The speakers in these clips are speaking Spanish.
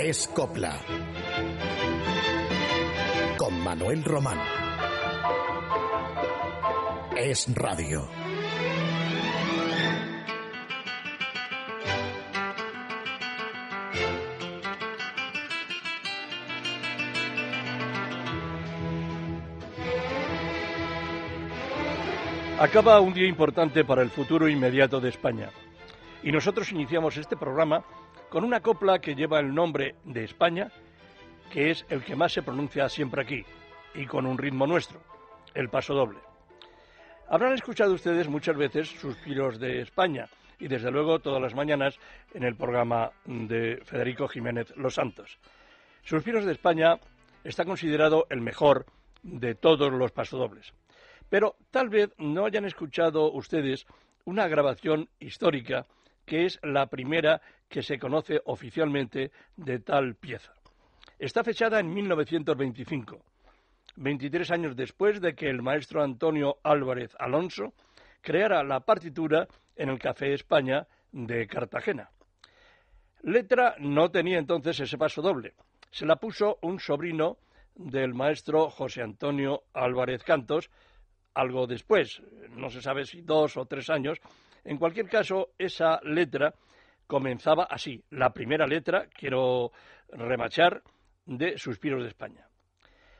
Es Copla. Con Manuel Román. Es Radio. Acaba un día importante para el futuro inmediato de España. Y nosotros iniciamos este programa con una copla que lleva el nombre de España, que es el que más se pronuncia siempre aquí, y con un ritmo nuestro, el paso doble. Habrán escuchado ustedes muchas veces Suspiros de España, y desde luego todas las mañanas en el programa de Federico Jiménez Los Santos. Suspiros de España está considerado el mejor de todos los pasodobles. Pero tal vez no hayan escuchado ustedes una grabación histórica que es la primera que se conoce oficialmente de tal pieza. Está fechada en 1925, 23 años después de que el maestro Antonio Álvarez Alonso creara la partitura en el Café España de Cartagena. Letra no tenía entonces ese paso doble. Se la puso un sobrino del maestro José Antonio Álvarez Cantos, algo después, no se sabe si dos o tres años. En cualquier caso, esa letra comenzaba así. La primera letra, quiero remachar, de Suspiros de España.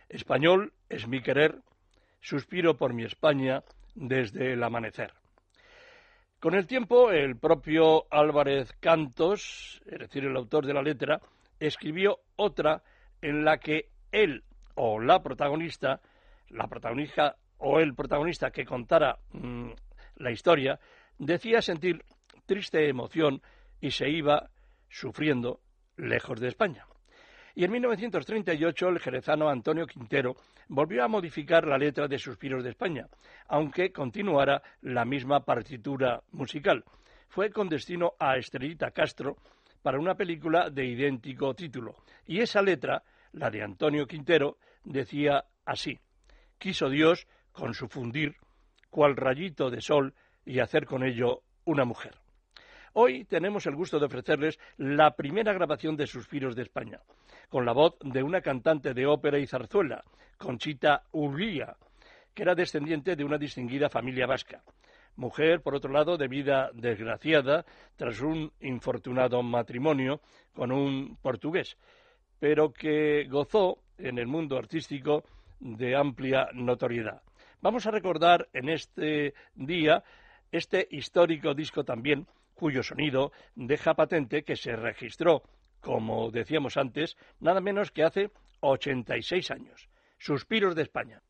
Español es mi querer, suspiro por mi España desde el amanecer. Con el tiempo, el propio Álvarez Cantos, es decir, el autor de la letra, escribió otra en la que él o la protagonista, la protagonista o el protagonista que contara mm, la historia decía sentir triste emoción y se iba sufriendo lejos de España. Y en 1938 el jerezano Antonio Quintero volvió a modificar la letra de Suspiros de España, aunque continuara la misma partitura musical. Fue con destino a Estrellita Castro para una película de idéntico título. Y esa letra, la de Antonio Quintero, decía así: Quiso Dios con su fundir, cual rayito de sol, y hacer con ello una mujer. Hoy tenemos el gusto de ofrecerles la primera grabación de Suspiros de España, con la voz de una cantante de ópera y zarzuela, Conchita Urría, que era descendiente de una distinguida familia vasca. Mujer, por otro lado, de vida desgraciada tras un infortunado matrimonio con un portugués, pero que gozó en el mundo artístico de amplia notoriedad. Vamos a recordar en este día este histórico disco también, cuyo sonido deja patente que se registró, como decíamos antes, nada menos que hace 86 años. Suspiros de España.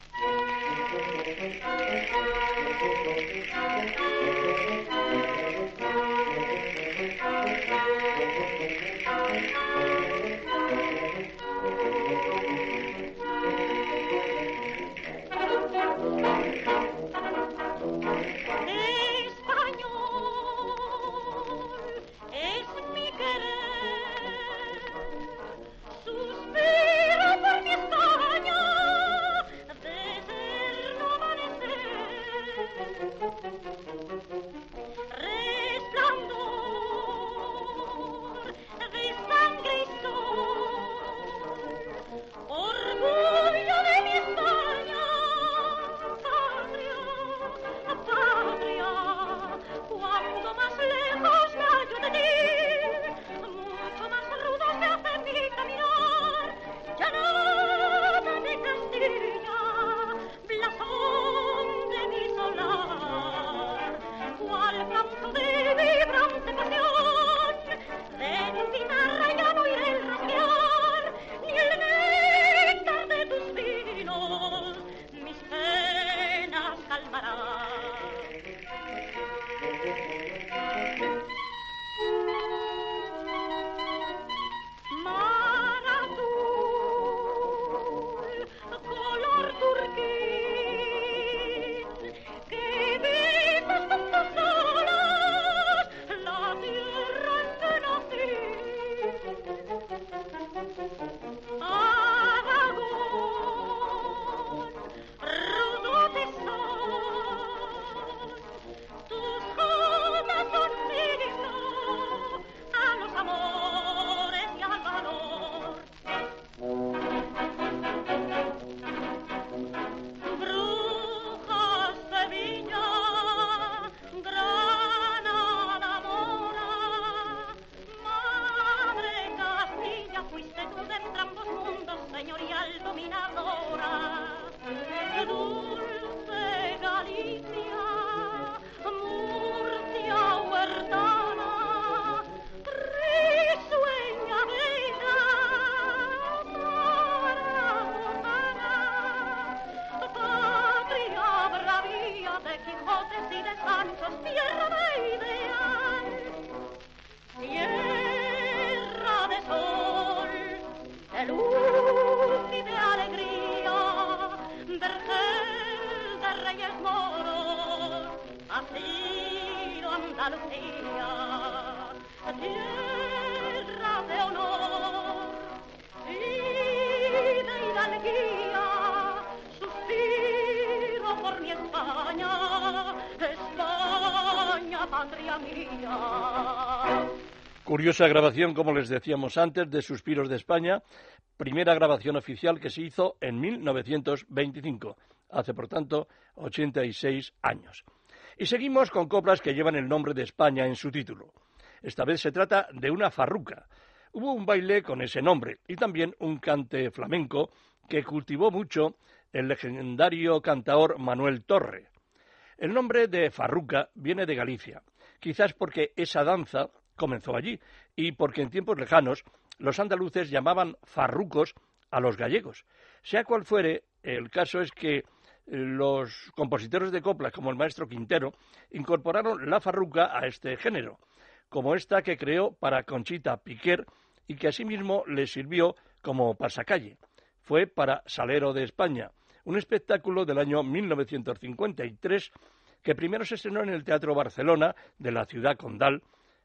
Thank you. Curiosa grabación, como les decíamos antes, de Suspiros de España, primera grabación oficial que se hizo en 1925, hace por tanto 86 años. Y seguimos con coplas que llevan el nombre de España en su título. Esta vez se trata de una farruca. Hubo un baile con ese nombre y también un cante flamenco que cultivó mucho el legendario cantaor Manuel Torre. El nombre de farruca viene de Galicia, quizás porque esa danza comenzó allí y porque en tiempos lejanos los andaluces llamaban farrucos a los gallegos. Sea cual fuere, el caso es que los compositores de coplas, como el maestro Quintero, incorporaron la farruca a este género, como esta que creó para Conchita Piquer y que asimismo le sirvió como pasacalle. Fue para Salero de España, un espectáculo del año 1953 que primero se estrenó en el Teatro Barcelona de la ciudad condal,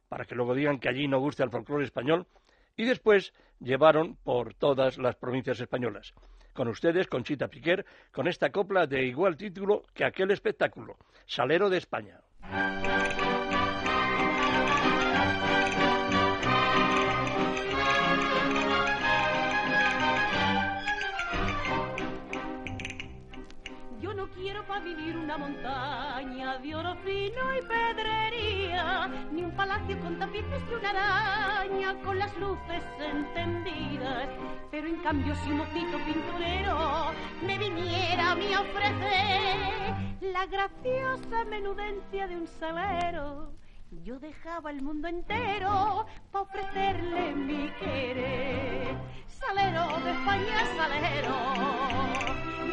para que luego digan que allí no gusta el folclore español, y después llevaron por todas las provincias españolas. Con ustedes, Conchita Piquer, con esta copla de igual título que aquel espectáculo, Salero de España. Yo no quiero para vivir una montaña de oro fino y pedrería, ni un palacio con tapices y una araña con las luces encendidas. Pero en cambio si un mocito pinturero me viniera a mí a ofrecer la graciosa menudencia de un salero, yo dejaba el mundo entero para ofrecerle mi querer. Salero de España, salero,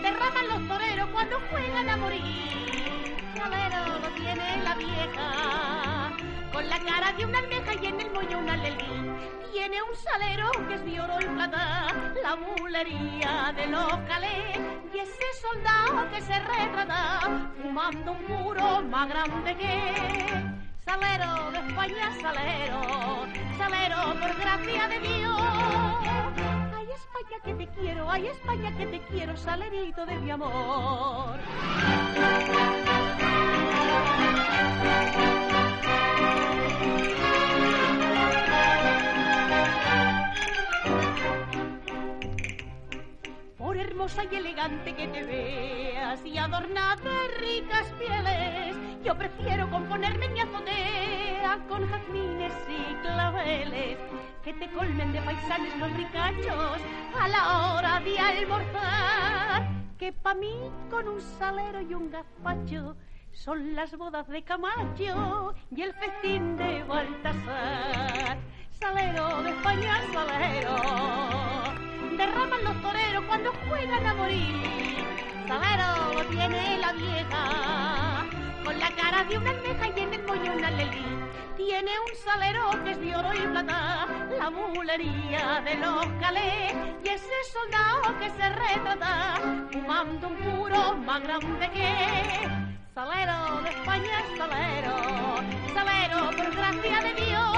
derraman los toreros cuando juegan a morir. Salero lo tiene la vieja, con la cara de una almeja y en el moño una lelí. Tiene un salero que es de oro y plata, la bulería de los calés. Y ese soldado que se retrata, fumando un puro más grande que salero de España, salero, salero por gracia de Dios. Ay, España que te quiero, ay, España que te quiero, salerito de mi amor. Hermosa y elegante que te veas y adornada de ricas pieles, yo prefiero componerme en mi azotea con jazmines y claveles que te colmen de paisanes los ricachos a la hora de almorzar. Que pa' mí con un salero y un gazpacho son las bodas de Camacho y el festín de Baltasar. Salero de España, salero, morir. Salero lo tiene la vieja, con la cara de una almeja y en el moño una lelí. Tiene un salero que es de oro y plata, la mulería de los calés, y ese soldado que se retrata, fumando un puro más grande que salero de España, salero, salero por gracia de Dios.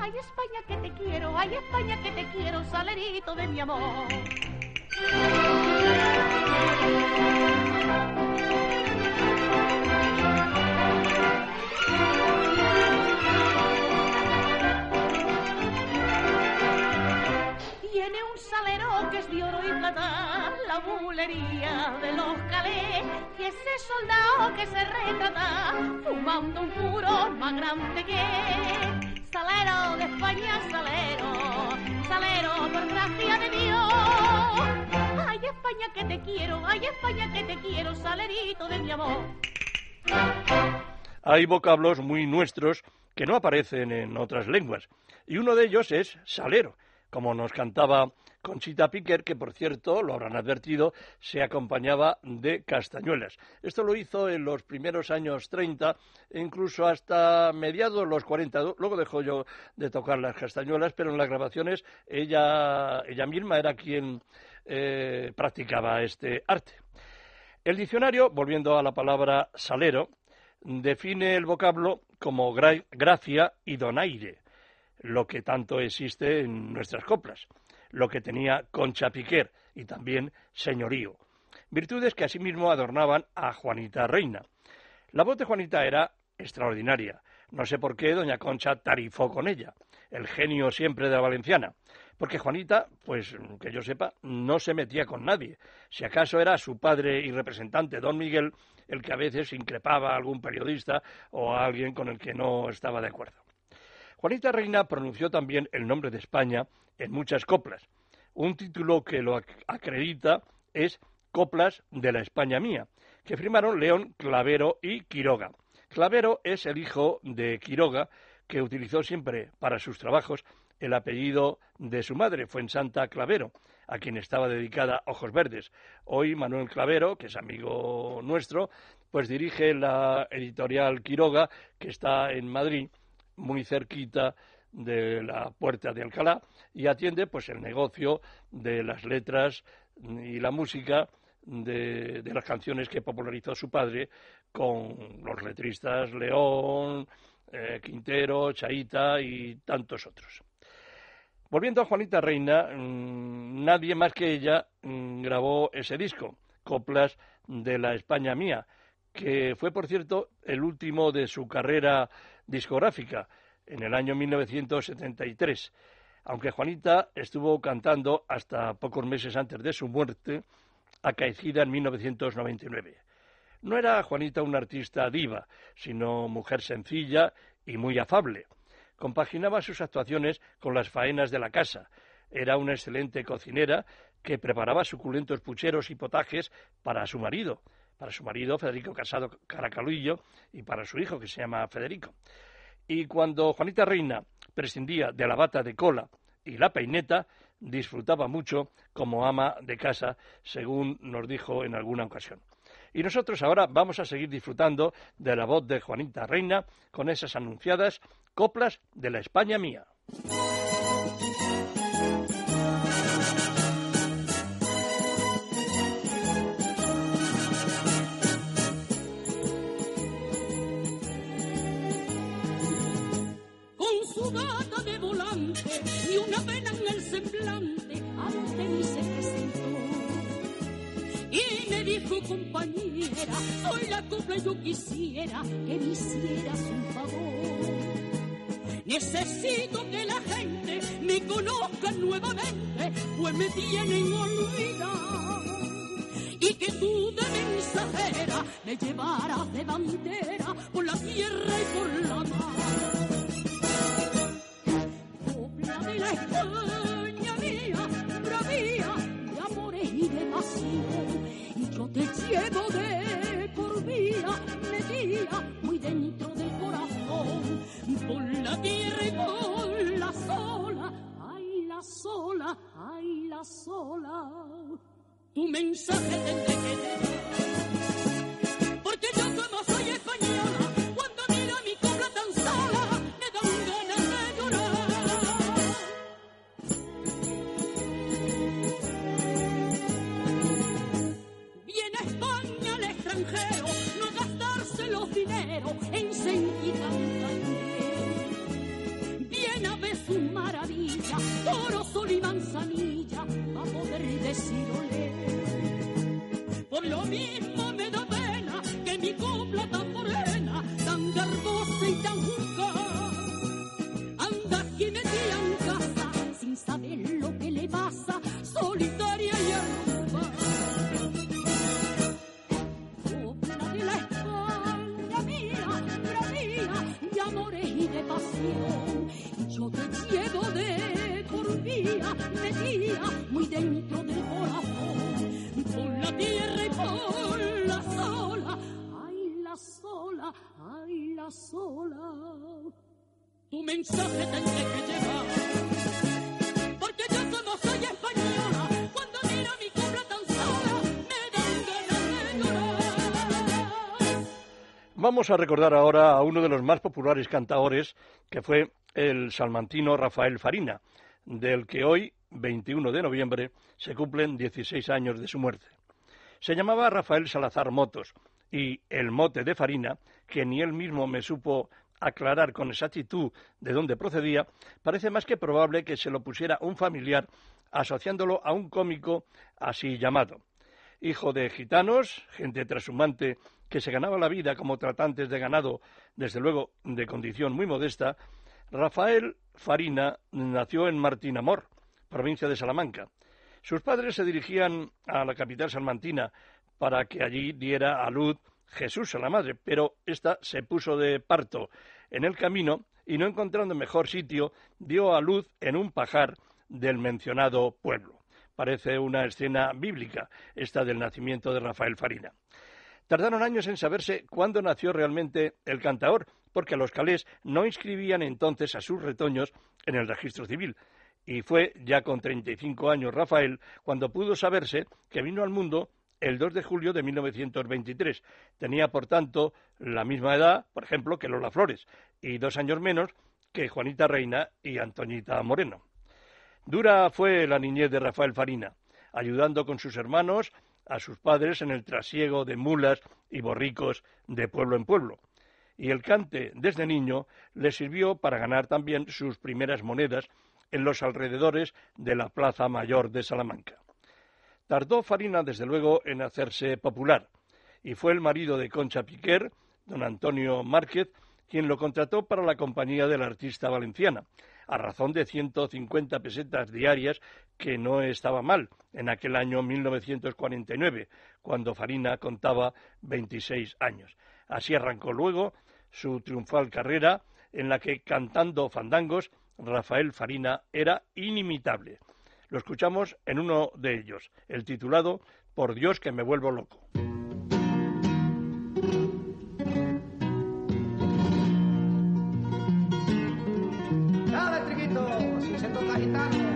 Ay, España que te quiero, ay, España que te quiero, salerito de mi amor. Tiene un salero que es de oro y plata, la bulería de los calés, y ese soldado que se retrata, fumando un puro más grande que salero de España, salero, salero por gracia de Dios. Ay, España que te quiero, ay, España que te quiero, salerito de mi amor. Hay vocablos muy nuestros que no aparecen en otras lenguas, y uno de ellos es salero, como nos cantaba Conchita Piquer, que por cierto, lo habrán advertido, se acompañaba de castañuelas. Esto lo hizo en los primeros años 30 e incluso hasta mediados los 40. Luego dejó yo de tocar las castañuelas, pero en las grabaciones ella, ella misma era quien eh, practicaba este arte. El diccionario, volviendo a la palabra salero, define el vocablo como gracia y donaire, lo que tanto existe en nuestras coplas, lo que tenía Concha Piquer y también señorío, virtudes que asimismo adornaban a Juanita Reina. La voz de Juanita era extraordinaria. No sé por qué doña Concha tarifó con ella, el genio siempre de la valenciana. Porque Juanita, pues que yo sepa, no se metía con nadie. Si acaso era su padre y representante, don Miguel, el que a veces increpaba a algún periodista o a alguien con el que no estaba de acuerdo. Juanita Reina pronunció también el nombre de España en muchas coplas. Un título que lo acredita es Coplas de la España Mía, que firmaron León Clavero y Quiroga. Clavero es el hijo de Quiroga, que utilizó siempre para sus trabajos el apellido de su madre, Fuensanta Clavero, a quien estaba dedicada Ojos Verdes. Hoy Manuel Clavero, que es amigo nuestro, pues dirige la editorial Quiroga, que está en Madrid, muy cerquita de la puerta de Alcalá, y atiende pues el negocio de las letras y la música de, de las canciones que popularizó su padre con los letristas León, eh, Quintero, Chaita y tantos otros. Volviendo a Juanita Reina, mm, nadie más que ella mm, grabó ese disco, Coplas de la España Mía, que fue, por cierto, el último de su carrera discográfica, en el año 1973, aunque Juanita estuvo cantando hasta pocos meses antes de su muerte, acaecida en 1999. No era Juanita una artista diva, sino mujer sencilla y muy afable. Compaginaba sus actuaciones con las faenas de la casa. Era una excelente cocinera que preparaba suculentos pucheros y potajes para su marido, para su marido Federico Casado Caracalillo y para su hijo que se llama Federico. Y cuando Juanita Reina prescindía de la bata de cola y la peineta, disfrutaba mucho como ama de casa, según nos dijo en alguna ocasión. Y nosotros ahora vamos a seguir disfrutando de la voz de Juanita Reina con esas anunciadas coplas de la España mía. Compañera, soy la copla y yo quisiera que me hicieras un favor. Necesito que la gente me conozca nuevamente, pues me tienen olvidado. Y que tú de mensajera me llevaras de bandera por la tierra y por la mar. Copla de la España llevo de por vía, metida muy dentro del corazón. Por la tierra y por la sola, ay la sola, ay la sola. Tu mensaje tendré que. Porque dineros en Viene a ver su maravilla, toro, sol y manzanilla, a poder decirle. Por lo mismo tu mensaje tendré que llevar. Porque yo como soy española, cuando miro mi tan sola, me dan ganas de. Vamos a recordar ahora a uno de los más populares cantaores, que fue el salmantino Rafael Farina, del que hoy, 21 de noviembre, se cumplen 16 años de su muerte. Se llamaba Rafael Salazar Motos y el mote de Farina, que ni él mismo me supo aclarar con exactitud de dónde procedía, parece más que probable que se lo pusiera un familiar asociándolo a un cómico así llamado. Hijo de gitanos, gente trashumante que se ganaba la vida como tratantes de ganado, desde luego de condición muy modesta, Rafael Farina nació en Martinamor, provincia de Salamanca. Sus padres se dirigían a la capital salmantina para que allí diera a luz Jesús a la madre, pero ésta se puso de parto en el camino y no encontrando mejor sitio, dio a luz en un pajar del mencionado pueblo. Parece una escena bíblica esta del nacimiento de Rafael Farina. Tardaron años en saberse cuándo nació realmente el cantaor, porque los calés no inscribían entonces a sus retoños en el registro civil. Y fue ya con 35 años Rafael cuando pudo saberse que vino al mundo el 2 de julio de 1923. Tenía, por tanto, la misma edad, por ejemplo, que Lola Flores, y dos años menos que Juanita Reina y Antoñita Moreno. Dura fue la niñez de Rafael Farina, ayudando con sus hermanos a sus padres en el trasiego de mulas y borricos de pueblo en pueblo. Y el cante desde niño le sirvió para ganar también sus primeras monedas en los alrededores de la Plaza Mayor de Salamanca. Tardó Farina, desde luego, en hacerse popular, y fue el marido de Concha Piquer, don Antonio Márquez, quien lo contrató para la compañía de la artista valenciana, a razón de 150 pesetas diarias, que no estaba mal en aquel año 1949, cuando Farina contaba 26 años. Así arrancó luego su triunfal carrera, en la que, cantando fandangos, Rafael Farina era inimitable. Lo escuchamos en uno de ellos, el titulado Por Dios que me vuelvo loco. Si se toca.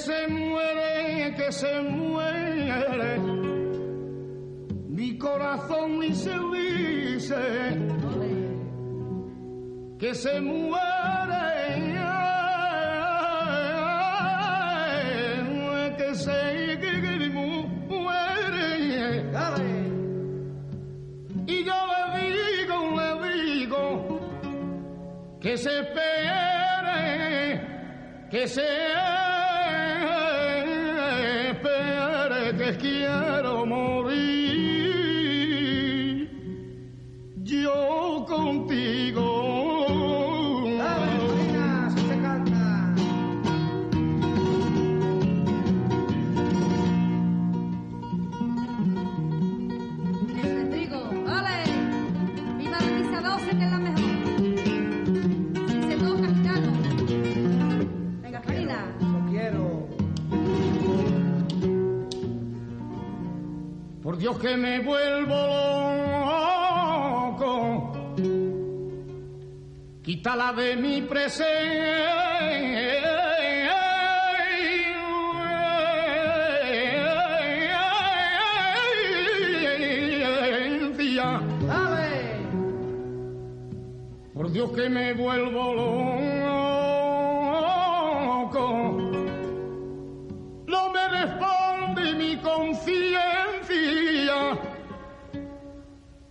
Se muere, que se muere. Mi corazón dice, dice que se muere, que se muere. Y yo le digo, le digo, que se espere, que se quiero morir Dios que me vuelvo loco. Quítala de mi presencia. Por Dios que me vuelvo loco.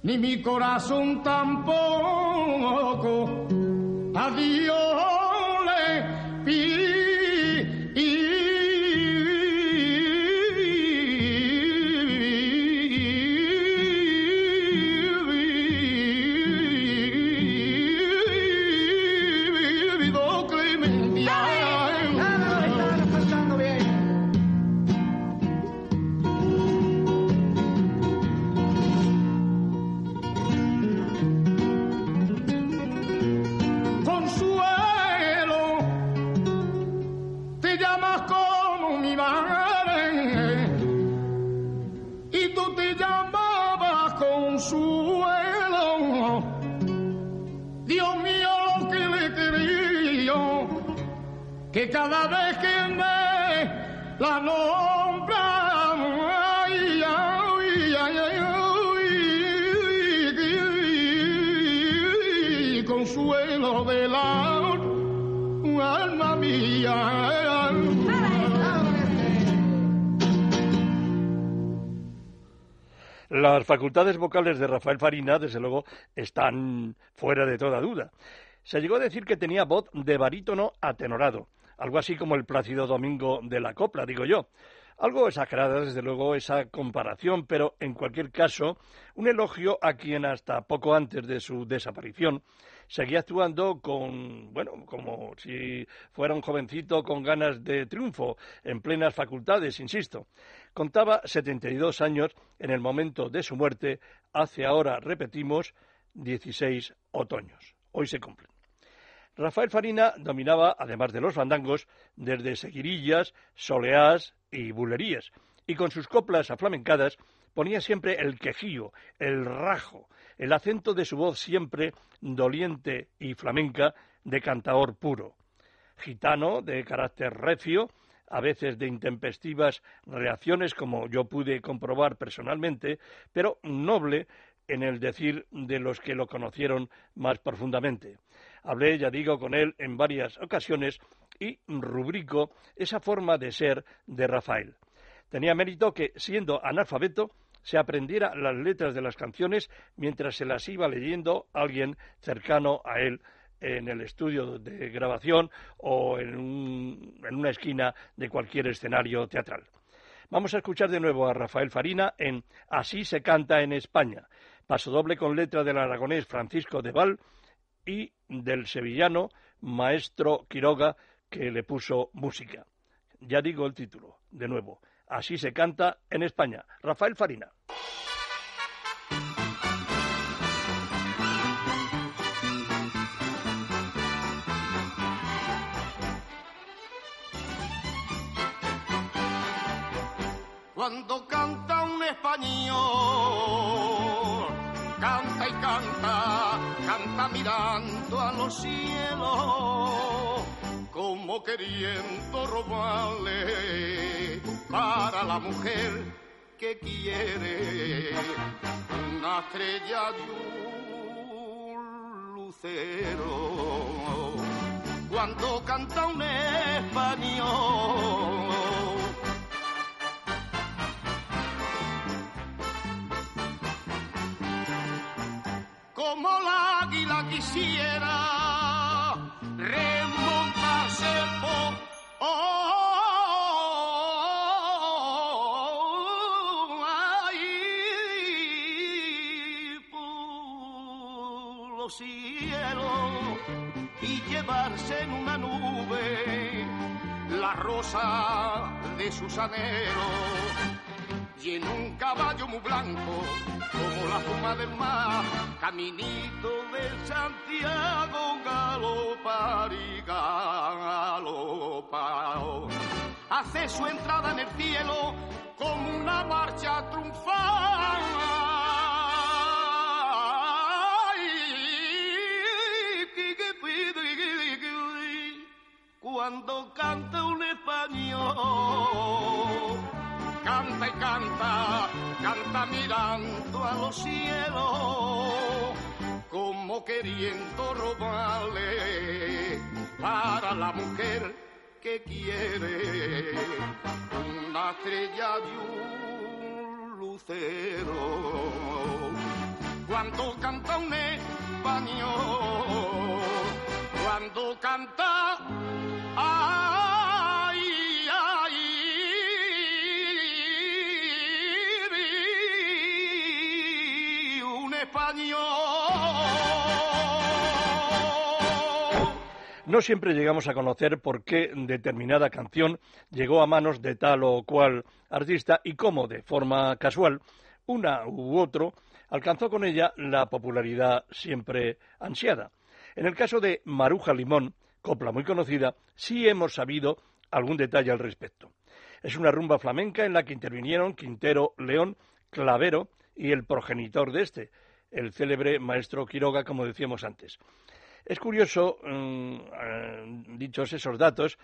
Ni mi corazón tampoco. Adiós llamas como mi madre y tú te llamabas Consuelo. Dios mío, lo que le quería, que cada vez que me la nombra, ay, ay, ay, consuelo del alma mía. Las facultades vocales de Rafael Farina, desde luego, están fuera de toda duda. Se llegó a decir que tenía voz de barítono atenorado, algo así como el Plácido Domingo de la copla, digo yo. Algo exagerada, desde luego, esa comparación, pero en cualquier caso, un elogio a quien hasta poco antes de su desaparición seguía actuando con, bueno, como si fuera un jovencito con ganas de triunfo, en plenas facultades, insisto. Contaba 72 años en el momento de su muerte, hace ahora, repetimos, 16 otoños. Hoy se cumplen. Rafael Farina dominaba, además de los fandangos, desde seguirillas, soleás y bulerías, y con sus coplas aflamencadas ponía siempre el quejío, el rajo, el acento de su voz siempre doliente y flamenca de cantaor puro. Gitano, de carácter recio, a veces de intempestivas reacciones, como yo pude comprobar personalmente, pero noble en el decir de los que lo conocieron más profundamente. Hablé, ya digo, con él en varias ocasiones y rubrico esa forma de ser de Rafael. Tenía mérito que, siendo analfabeto, se aprendiera las letras de las canciones mientras se las iba leyendo alguien cercano a él en el estudio de grabación o en, en una esquina de cualquier escenario teatral. Vamos a escuchar de nuevo a Rafael Farina en Así se canta en España, paso doble con letra del aragonés Francisco de Val y del sevillano Maestro Quiroga que le puso música. Ya digo el título, de nuevo. Así se canta en España. Rafael Farina. Cuando canta un español, canta y canta, canta mirando a los cielos, como queriendo robarle para la mujer que quiere una estrella de un lucero. Cuando canta un español, como la águila quisiera de sus anhelos y en un caballo muy blanco, como la fuma del mar, caminito de Santiago, galopar y galopar. Hace su entrada en el cielo como una marcha triunfal. Cuando canta un español canta y canta, canta mirando a los cielos, como queriendo robarle para la mujer que quiere una estrella de un lucero. Cuando canta un español, cuando canta, No siempre llegamos a conocer por qué determinada canción llegó a manos de tal o cual artista y cómo, de forma casual, una u otro alcanzó con ella la popularidad siempre ansiada. En el caso de Maruja Limón, copla muy conocida, sí hemos sabido algún detalle al respecto. Es una rumba flamenca en la que intervinieron Quintero, León, Clavero y el progenitor de este, el célebre maestro Quiroga, como decíamos antes. Es curioso, mm, eh, dichos esos datos,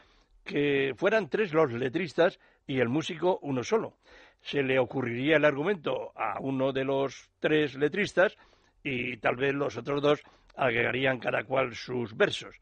que fueran tres los letristas y el músico uno solo. Se le ocurriría el argumento a uno de los tres letristas y tal vez los otros dos agregarían cada cual sus versos.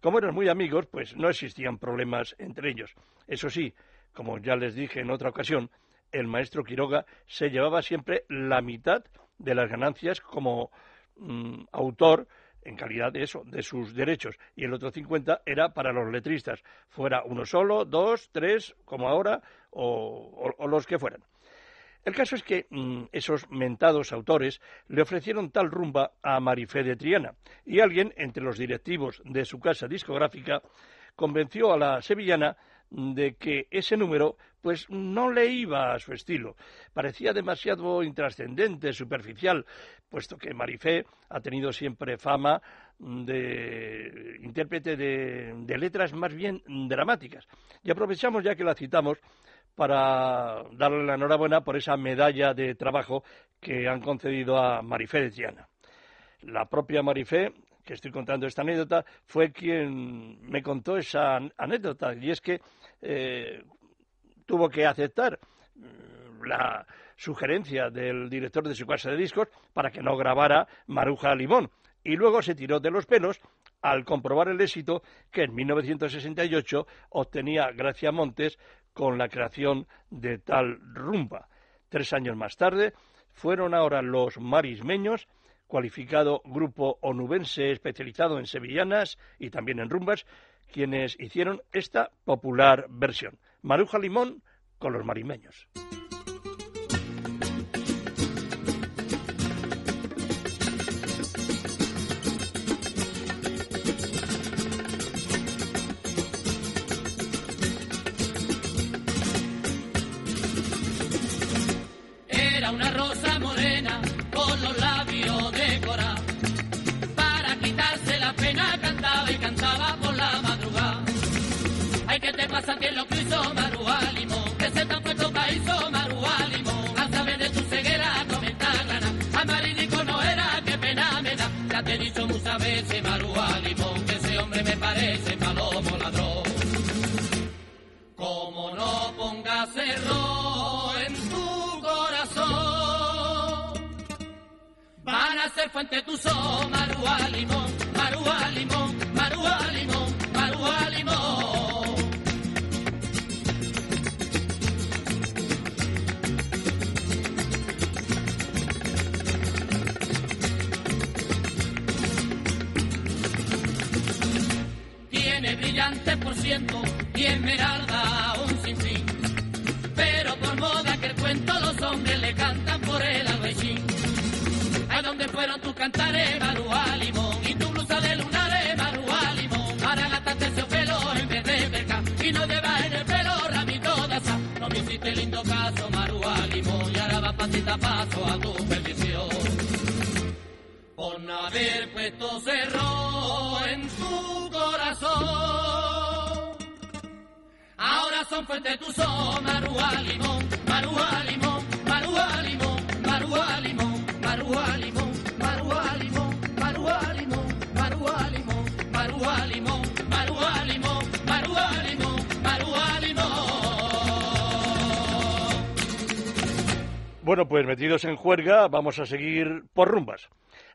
Como eran muy amigos, pues no existían problemas entre ellos. Eso sí, como ya les dije en otra ocasión, el maestro Quiroga se llevaba siempre la mitad de las ganancias como mm, autor en calidad de eso, de sus derechos, y el otro 50 era para los letristas, fuera uno solo, dos, tres, como ahora, o, los que fueran. El caso es que mm, esos mentados autores le ofrecieron tal rumba a Marifé de Triana, y alguien entre los directivos de su casa discográfica convenció a la sevillana de que ese número pues no le iba a su estilo. Parecía demasiado intrascendente, superficial, puesto que Marifé ha tenido siempre fama de intérprete de, de letras más bien dramáticas. Y aprovechamos ya que la citamos para darle la enhorabuena por esa medalla de trabajo que han concedido a Marifé de Triana. La propia Marifé que estoy contando esta anécdota, fue quien me contó esa anécdota. Y es que eh, tuvo que aceptar mm, la sugerencia del director de su casa de discos para que no grabara Maruja Limón. Y luego se tiró de los pelos al comprobar el éxito que en 1968 obtenía Gracia Montes con la creación de tal rumba. Tres años más tarde fueron ahora los marismeños cualificado grupo onubense especializado en sevillanas y también en rumbas, quienes hicieron esta popular versión. Maruja Limón con los marimeños. Te he dicho muchas veces, Marúa Limón, que ese hombre me parece palomo ladrón. Como no pongas error en tu corazón, van a ser fuente tu son, Marúa Limón, Marúa Limón, 20% y esmeralda un sinfín. Pero por moda que el cuento los hombres le cantan por el albaicín. ¿A dónde fueron tus cantares, Maruá Limón? Y tu blusa de lunares, Maruá Limón. Para gastarte ese pelo en vez de verga y no llevas en el pelo ramito de asa. No me hiciste lindo caso, Maruá Limón. Y ahora va pasita paso a tu perdición. Por no haber puesto cerro en tu corazón. Son fuertes tu son, Marúa Limón, Marúa Limón, Marúa Limón, Marúa Limón, Marúa Limón, Marúa Limón, Marúa Limón, Marúa Limón, Marúa Limón, Marúa Limón, Marúa Limón, Marúa Limón. Bueno, pues metidos en juerga, vamos a seguir por rumbas.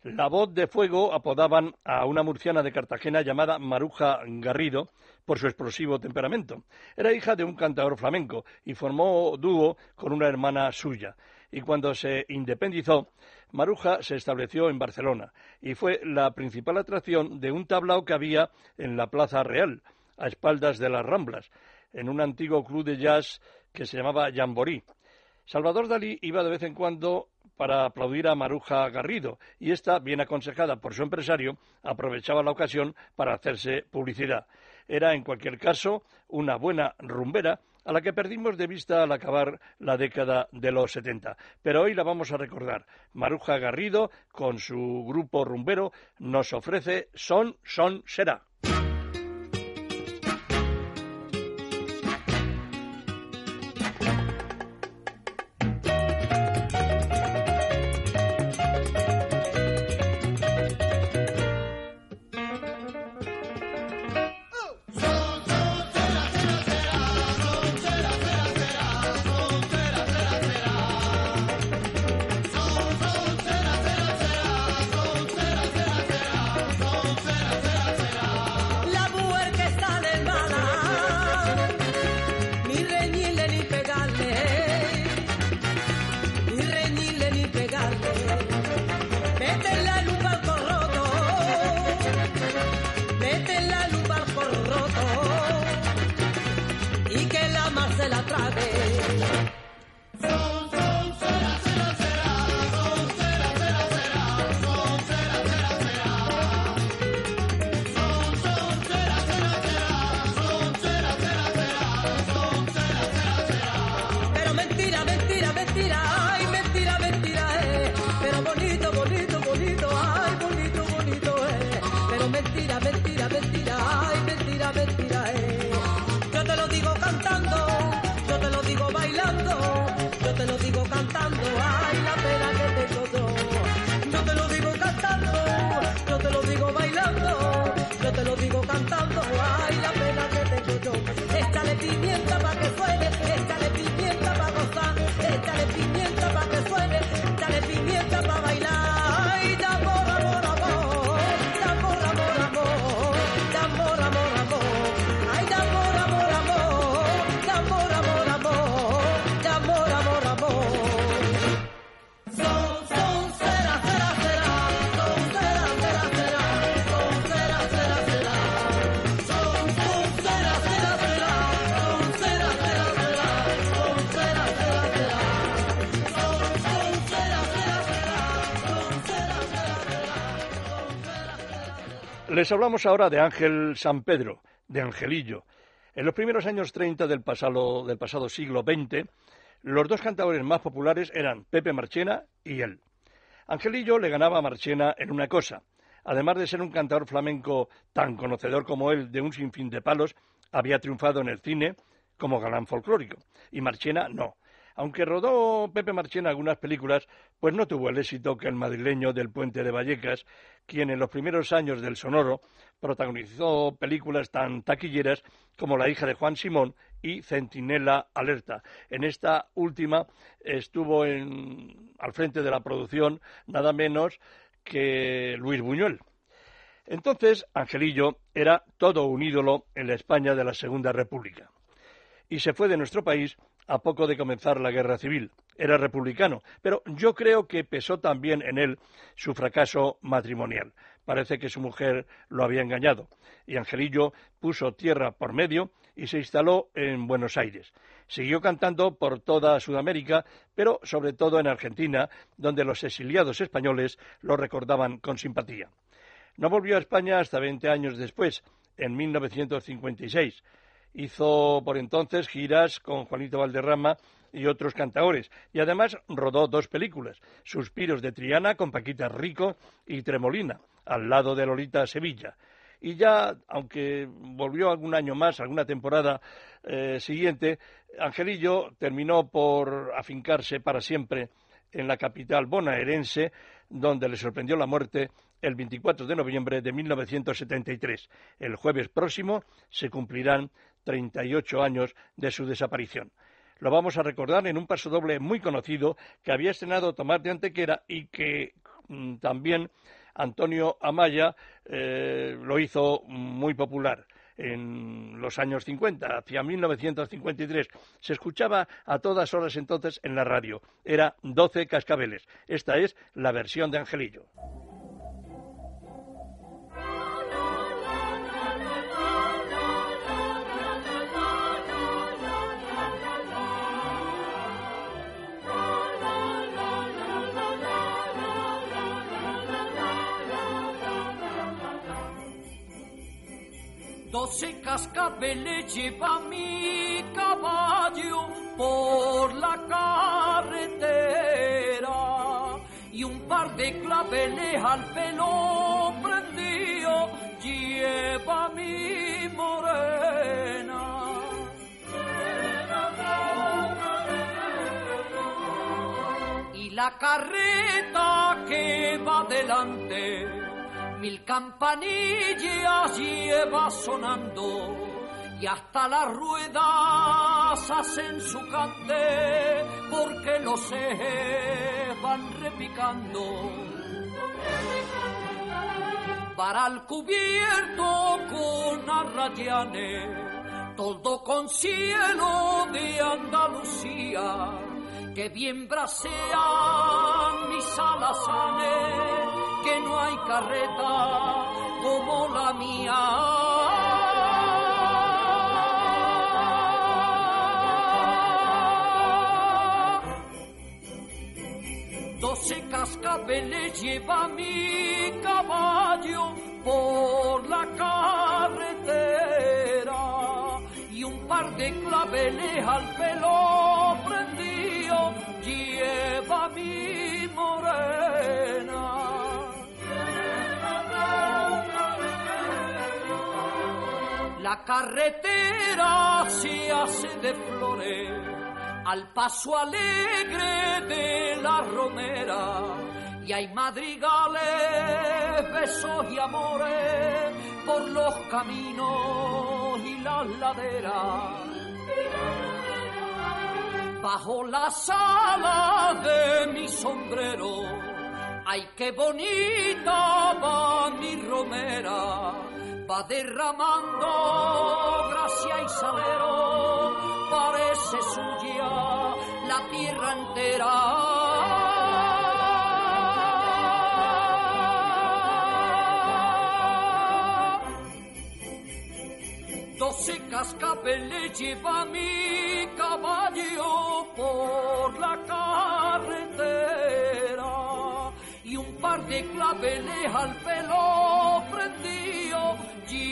La voz de fuego apodaban a una murciana de Cartagena llamada Maruja Garrido por su explosivo temperamento. Era hija de un cantador flamenco y formó dúo con una hermana suya. Y cuando se independizó, Maruja se estableció en Barcelona y fue la principal atracción de un tablao que había en la Plaza Real, a espaldas de las Ramblas, en un antiguo club de jazz que se llamaba Jamboree. Salvador Dalí iba de vez en cuando para aplaudir a Maruja Garrido y esta, bien aconsejada por su empresario, aprovechaba la ocasión para hacerse publicidad. Era, en cualquier caso, una buena rumbera a la que perdimos de vista al acabar la década de los 70. Pero hoy la vamos a recordar. Maruja Garrido, con su grupo rumbero, nos ofrece Son, Son, Será. Les hablamos ahora de Ángel San Pedro, de Angelillo. En los primeros años 30 del pasado, del pasado siglo XX, los dos cantadores más populares eran Pepe Marchena y él. Angelillo le ganaba a Marchena en una cosa. Además de ser un cantador flamenco tan conocedor como él de un sinfín de palos, había triunfado en el cine como galán folclórico. Y Marchena no. Aunque rodó Pepe Marchena algunas películas, pues no tuvo el éxito que el madrileño del Puente de Vallecas, quien en los primeros años del Sonoro protagonizó películas tan taquilleras como La hija de Juan Simón y Centinela Alerta. En esta última estuvo al frente de la producción nada menos que Luis Buñuel. Entonces, Angelillo era todo un ídolo en la España de la Segunda República. Y se fue de nuestro país a poco de comenzar la guerra civil. Era republicano, pero yo creo que pesó también en él su fracaso matrimonial. Parece que su mujer lo había engañado y Angelillo puso tierra por medio y se instaló en Buenos Aires. Siguió cantando por toda Sudamérica, pero sobre todo en Argentina, donde los exiliados españoles lo recordaban con simpatía. No volvió a España hasta veinte años después, en 1956 Hizo por entonces giras con Juanito Valderrama y otros cantaores, y además rodó dos películas, Suspiros de Triana con Paquita Rico y Tremolina, al lado de Lolita Sevilla. Y ya, aunque volvió algún año más, alguna temporada eh, siguiente, Angelillo terminó por afincarse para siempre en la capital bonaerense, donde le sorprendió la muerte el 24 de noviembre de 1973. El jueves próximo se cumplirán 38 años de su desaparición. Lo vamos a recordar en un paso doble muy conocido que había estrenado Tomás de Antequera y que mm, también Antonio Amaya eh, lo hizo muy popular en los años 50, hacia 1953. Se escuchaba a todas horas entonces en la radio. Era 12 cascabeles. Esta es la versión de Angelillo. Doce cascabeles lleva mi caballo por la carretera y un par de claveles al pelo prendido lleva mi morena. Y la carreta que va delante mil campanillas lleva sonando y hasta las ruedas hacen su cante porque los ejes van repicando. Para el cubierto con arrayanes, todo con cielo de Andalucía, que bien brasean mis alazanes que no hay carreta como la mía. Doce cascabeles lleva mi caballo por la carretera y un par de claveles al pelo prendido lleva mi La carretera se hace de flores al paso alegre de la romera y hay madrigales, besos y amores por los caminos y las laderas. Bajo las alas de mi sombrero, ay qué bonita va mi romera va derramando gracia y salero, parece suya la tierra entera. Doce cascabeles lleva mi caballo por la carretera y un par de claveles al pelo prendí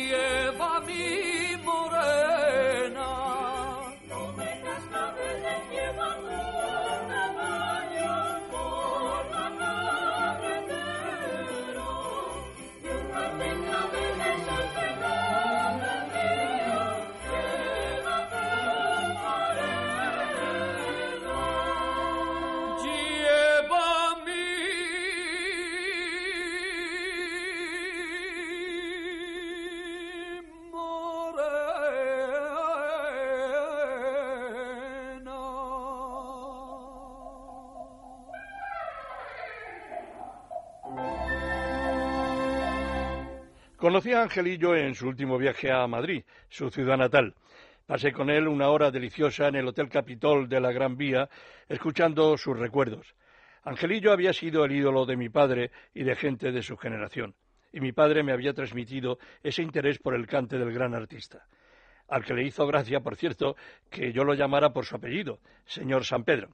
Yeah. Conocí a Angelillo en su último viaje a Madrid, su ciudad natal. Pasé con él una hora deliciosa en el Hotel Capitol de la Gran Vía, escuchando sus recuerdos. Angelillo había sido el ídolo de mi padre y de gente de su generación, y mi padre me había transmitido ese interés por el cante del gran artista, al que le hizo gracia, por cierto, que yo lo llamara por su apellido, señor San Pedro.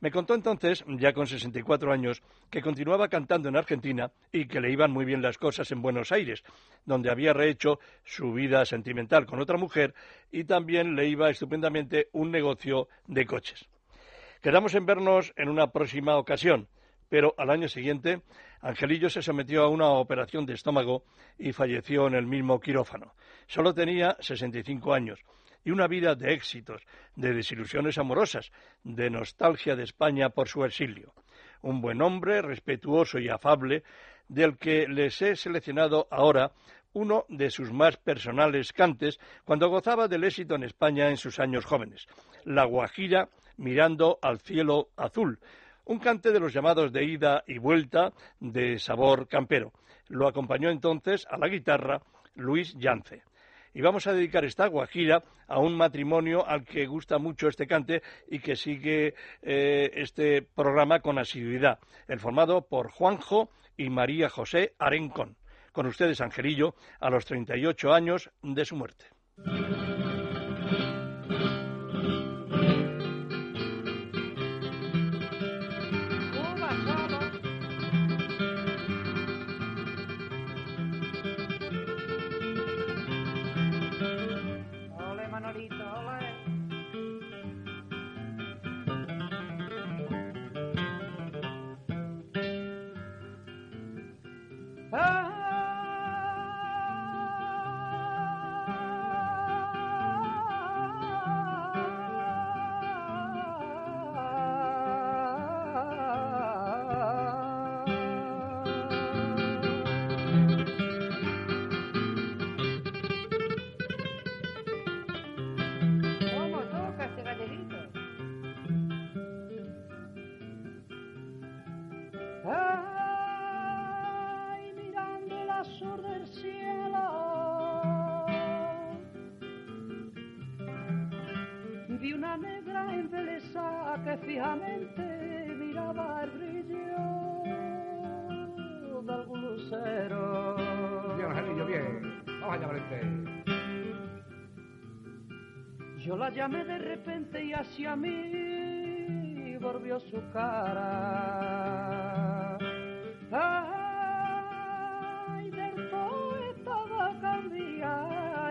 Me contó entonces, ya con 64 años, que continuaba cantando en Argentina y que le iban muy bien las cosas en Buenos Aires, donde había rehecho su vida sentimental con otra mujer y también le iba estupendamente un negocio de coches. Quedamos en vernos en una próxima ocasión, pero al año siguiente Angelillo se sometió a una operación de estómago y falleció en el mismo quirófano. Solo tenía 65 años y una vida de éxitos, de desilusiones amorosas, de nostalgia de España por su exilio. Un buen hombre, respetuoso y afable, del que les he seleccionado ahora uno de sus más personales cantes cuando gozaba del éxito en España en sus años jóvenes, La Guajira mirando al cielo azul, un cante de los llamados de ida y vuelta de sabor campero. Lo acompañó entonces a la guitarra Luis Yance y vamos a dedicar esta guajira a un matrimonio al que gusta mucho este cante y que sigue eh, este programa con asiduidad, el formado por Juanjo y María José Arencón. Con ustedes, Angelillo, a los 38 años de su muerte. Yo la llamé de repente y hacia mí volvió su cara. Ay, del todo estaba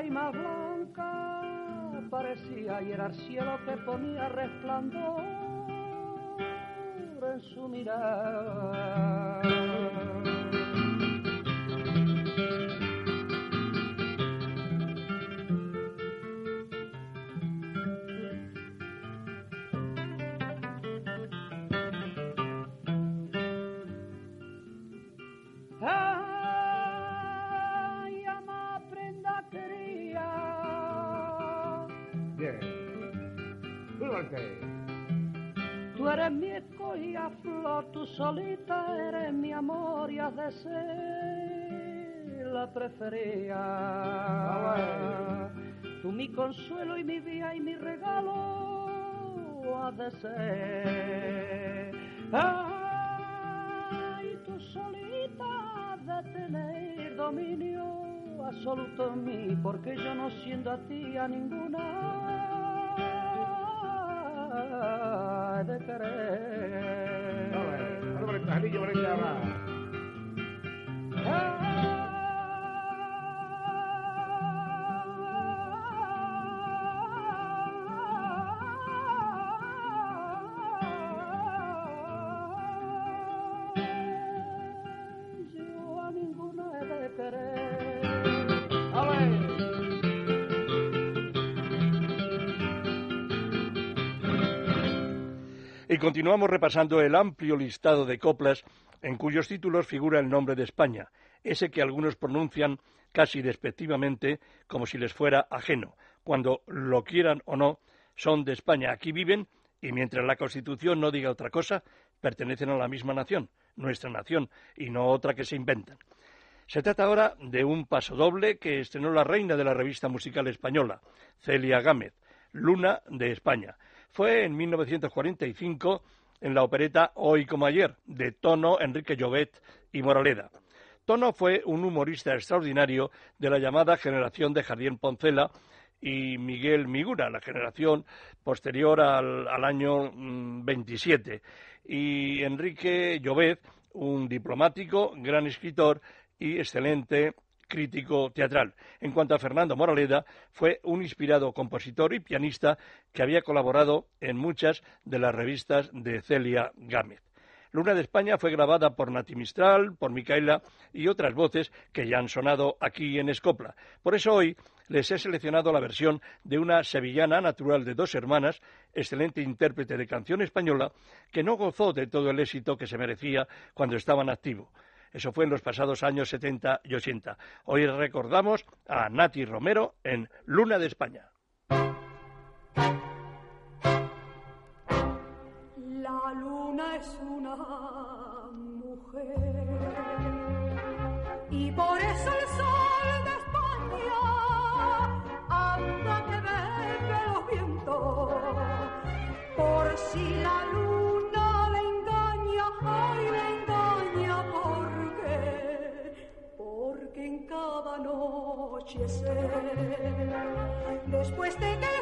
y más blanca parecía y era el cielo que ponía resplandor en su mirada. Preferida. Tú mi consuelo y mi vida y mi regalo has de ser. Ay, tú solita de tener dominio absoluto en mí, porque yo no siendo a ti a ninguna de querer. Y continuamos repasando el amplio listado de coplas en cuyos títulos figura el nombre de España, ese que algunos pronuncian casi despectivamente como si les fuera ajeno, cuando lo quieran o no, son de España, aquí viven y mientras la Constitución no diga otra cosa, pertenecen a la misma nación, nuestra nación, y no otra que se inventan. Se trata ahora de un pasodoble que estrenó la reina de la revista musical española, Celia Gámez, Luna de España. Fue en 1945 en la opereta Hoy como ayer, de Tono, Enrique Llobet y Moraleda. Tono fue un humorista extraordinario de la llamada generación de Jardín Poncela y Miguel Migura, la generación posterior al, al año 27. Mm, y Enrique Llobet, un diplomático, gran escritor y excelente crítico teatral. En cuanto a Fernando Moraleda, fue un inspirado compositor y pianista que había colaborado en muchas de las revistas de Celia Gámez. Luna de España fue grabada por Nati Mistral, por Micaela y otras voces que ya han sonado aquí en Escopla. Por eso hoy les he seleccionado la versión de una sevillana natural de dos hermanas, excelente intérprete de canción española, que no gozó de todo el éxito que se merecía cuando estaba en activo. Eso fue en los pasados años 70 y 80. Hoy recordamos a Nati Romero en Luna de España. La luna es una mujer noche después de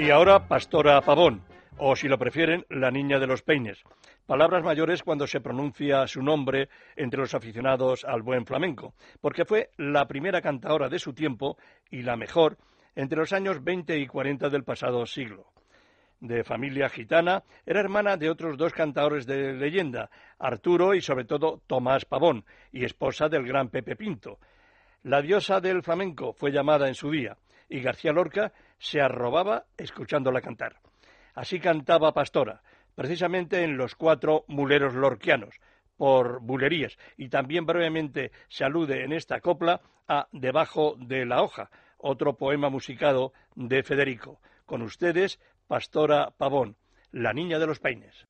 Y ahora Pastora Pavón, o si lo prefieren, la niña de los peines. Palabras mayores cuando se pronuncia su nombre entre los aficionados al buen flamenco, porque fue la primera cantadora de su tiempo y la mejor entre los años 20 y 40 del pasado siglo. De familia gitana, era hermana de otros dos cantadores de leyenda, Arturo y sobre todo Tomás Pavón, y esposa del gran Pepe Pinto. La diosa del flamenco fue llamada en su día, y García Lorca se arrobaba escuchándola cantar. Así cantaba Pastora, precisamente en los cuatro muleros lorquianos, por bulerías, y también brevemente se alude en esta copla a Debajo de la hoja, otro poema musicado de Federico. Con ustedes, Pastora Pavón, la niña de los peines.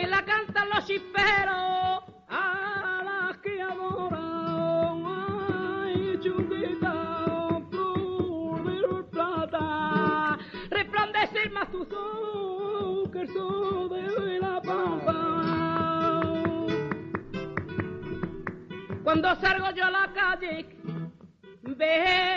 Que la cantan los chisperos a las que adoran. Ay, chunguita, flor plata, resplandece más tu sol que el sol de la pampa. Cuando salgo yo a la calle, veré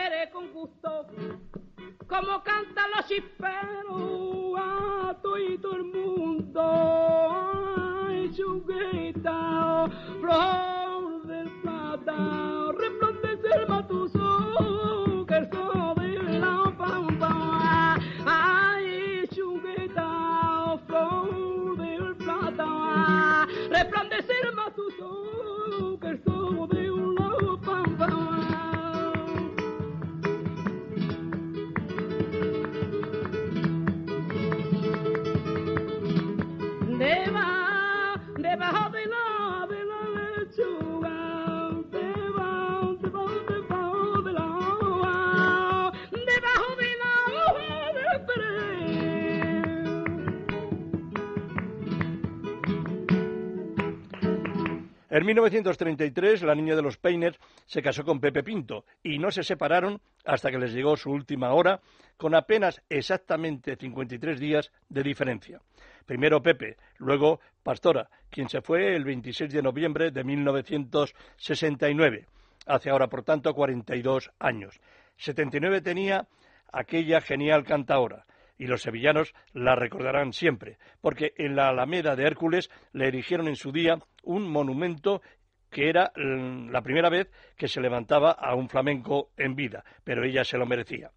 En 1933, la niña de los Peines se casó con Pepe Pinto y no se separaron hasta que les llegó su última hora, con apenas exactamente 53 días de diferencia. Primero Pepe, luego Pastora, quien se fue el 26 de noviembre de 1969, hace ahora por tanto 42 años. 79 tenía aquella genial cantaora y los sevillanos la recordarán siempre, porque en la Alameda de Hércules le erigieron en su día un monumento que era la primera vez que se levantaba a un flamenco en vida, pero ella se lo merecía.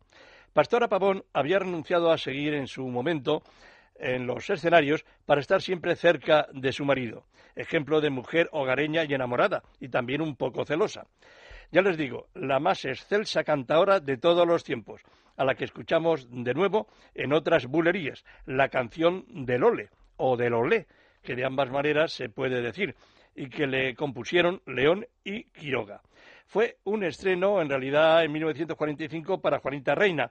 Pastora Pavón había renunciado a seguir en su momento en los escenarios para estar siempre cerca de su marido, ejemplo de mujer hogareña y enamorada, y también un poco celosa. Ya les digo, la más excelsa cantaora de todos los tiempos, a la que escuchamos de nuevo en otras bulerías, la canción del Ole, o del Olé, que de ambas maneras se puede decir, y que le compusieron León y Quiroga. Fue un estreno, en realidad, en 1945 para Juanita Reina,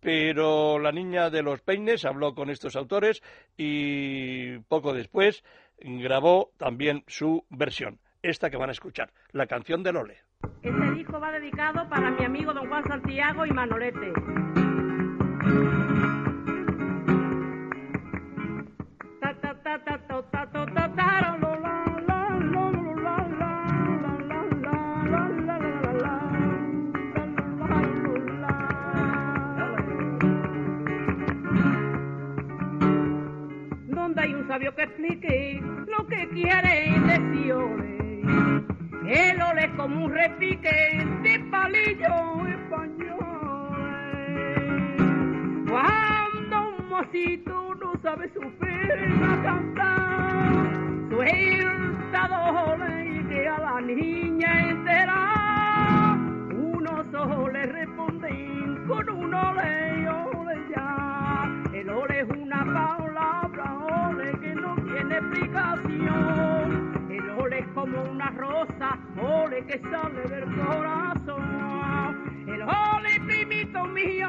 pero la niña de los peines habló con estos autores y poco después grabó también su versión, esta que van a escuchar, la canción de Lole. Este disco va dedicado para mi amigo don Juan Santiago y Manolete. Donde hay un sabio que explique lo que quiere y decir el ole es como un repique de palillo español. Cuando un mocito no sabe sufrir a cantar, suelta dos y que a la niña entera unos ojos le responden con un ole ole ya. El ole es una palabra, ole que no tiene explicación. Como una rosa, ole que sale del corazón. El ole, primito mío,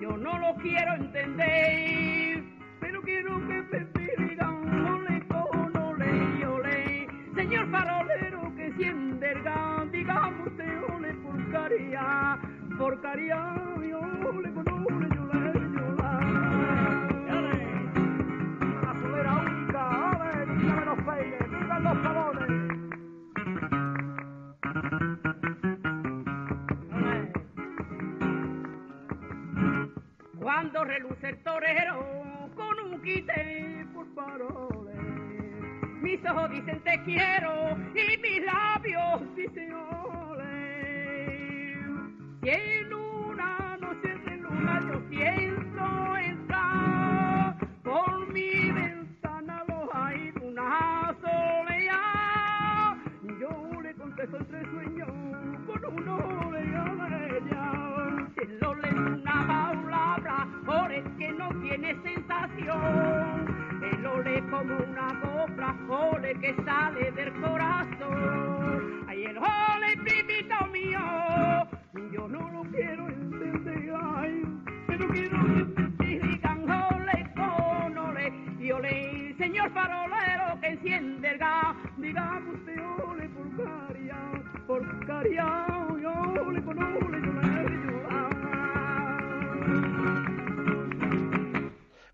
yo no lo quiero entender,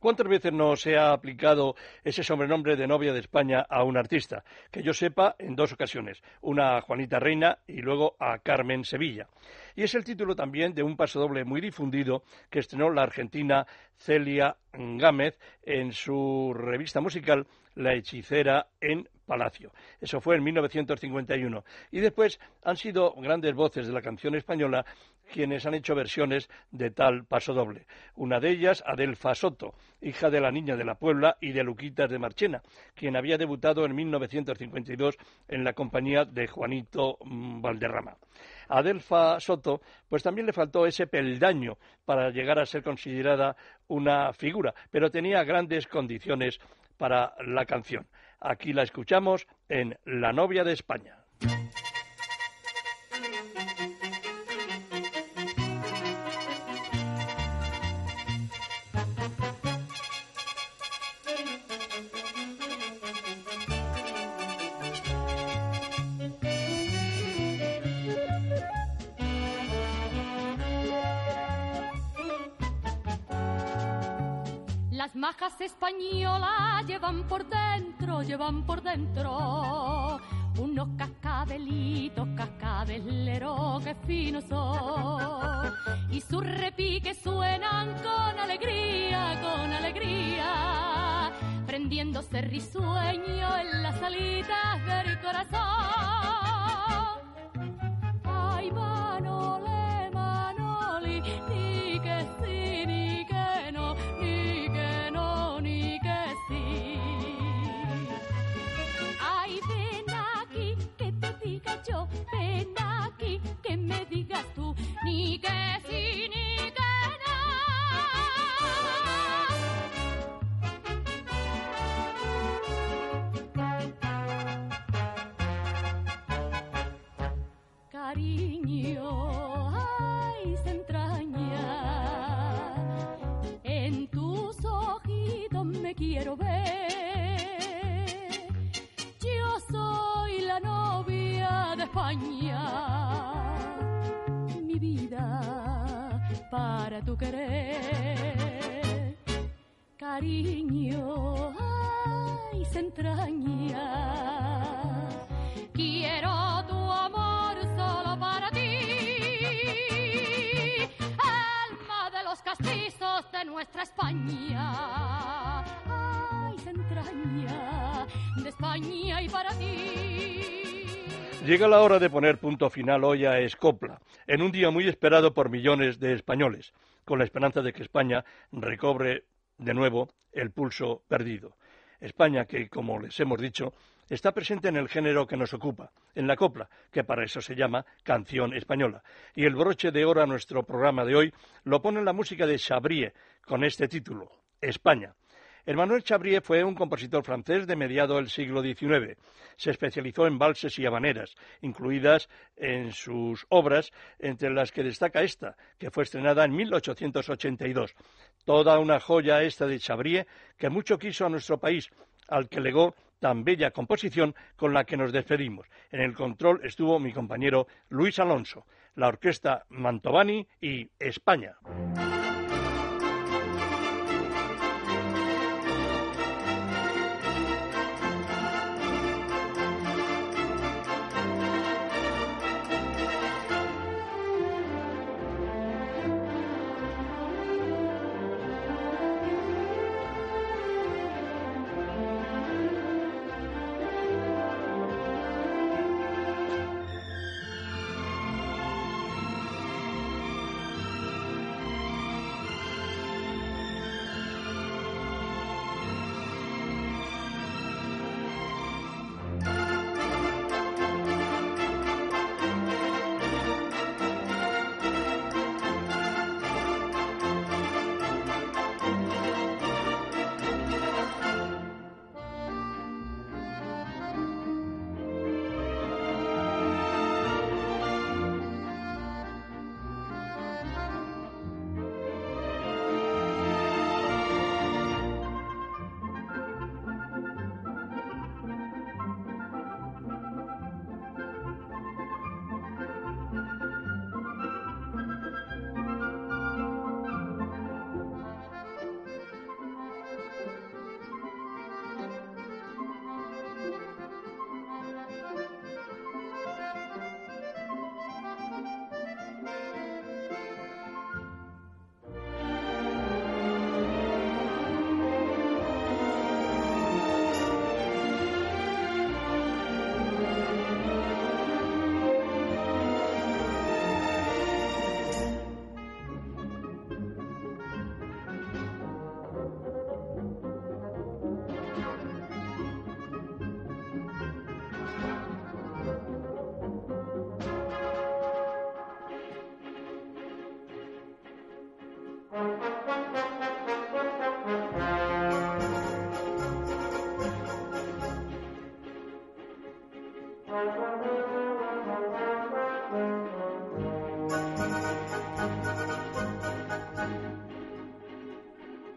¿Cuántas veces no se ha aplicado ese sobrenombre de novia de España a un artista? Que yo sepa, en dos ocasiones. Una a Juanita Reina y luego a Carmen Sevilla. Y es el título también de un pasodoble muy difundido que estrenó la argentina Celia Gámez en su revista musical La hechicera en Palacio. Eso fue en 1951. Y después han sido grandes voces de la canción española quienes han hecho versiones de tal paso doble. Una de ellas, Adelfa Soto, hija de la niña de la Puebla y de Luquitas de Marchena, quien había debutado en 1952 en la compañía de Juanito mm, Valderrama. Adelfa Soto, pues también le faltó ese peldaño para llegar a ser considerada una figura, pero tenía grandes condiciones para la canción. Aquí la escuchamos en La novia de España. Españolas llevan por dentro, llevan por dentro unos cascabelitos, cascabeleros que finos son. Y sus repiques suenan con alegría, con alegría, prendiéndose risueño en las salitas del corazón. Cariño, ay, se entraña, en tus ojitos me quiero ver. Yo soy la novia de España, mi vida para tu querer. Cariño, ay, se entraña. Nuestra España. Ay, se entraña de España y para ti. Llega la hora de poner punto final hoy a Escopla, en un día muy esperado por millones de españoles, con la esperanza de que España recobre de nuevo el pulso perdido. España que, como les hemos dicho, está presente en el género que nos ocupa, en la copla, que para eso se llama canción española. Y el broche de oro a nuestro programa de hoy lo pone la música de Chabrier, con este título, España. Emmanuel Chabrier fue un compositor francés de mediado del siglo XIX. Se especializó en valses y habaneras, incluidas en sus obras, entre las que destaca esta, que fue estrenada en 1882. Toda una joya esta de Chabrier que mucho quiso a nuestro país, al que legó tan bella composición con la que nos despedimos. En el control estuvo mi compañero Luis Alonso, la orquesta Mantovani y España.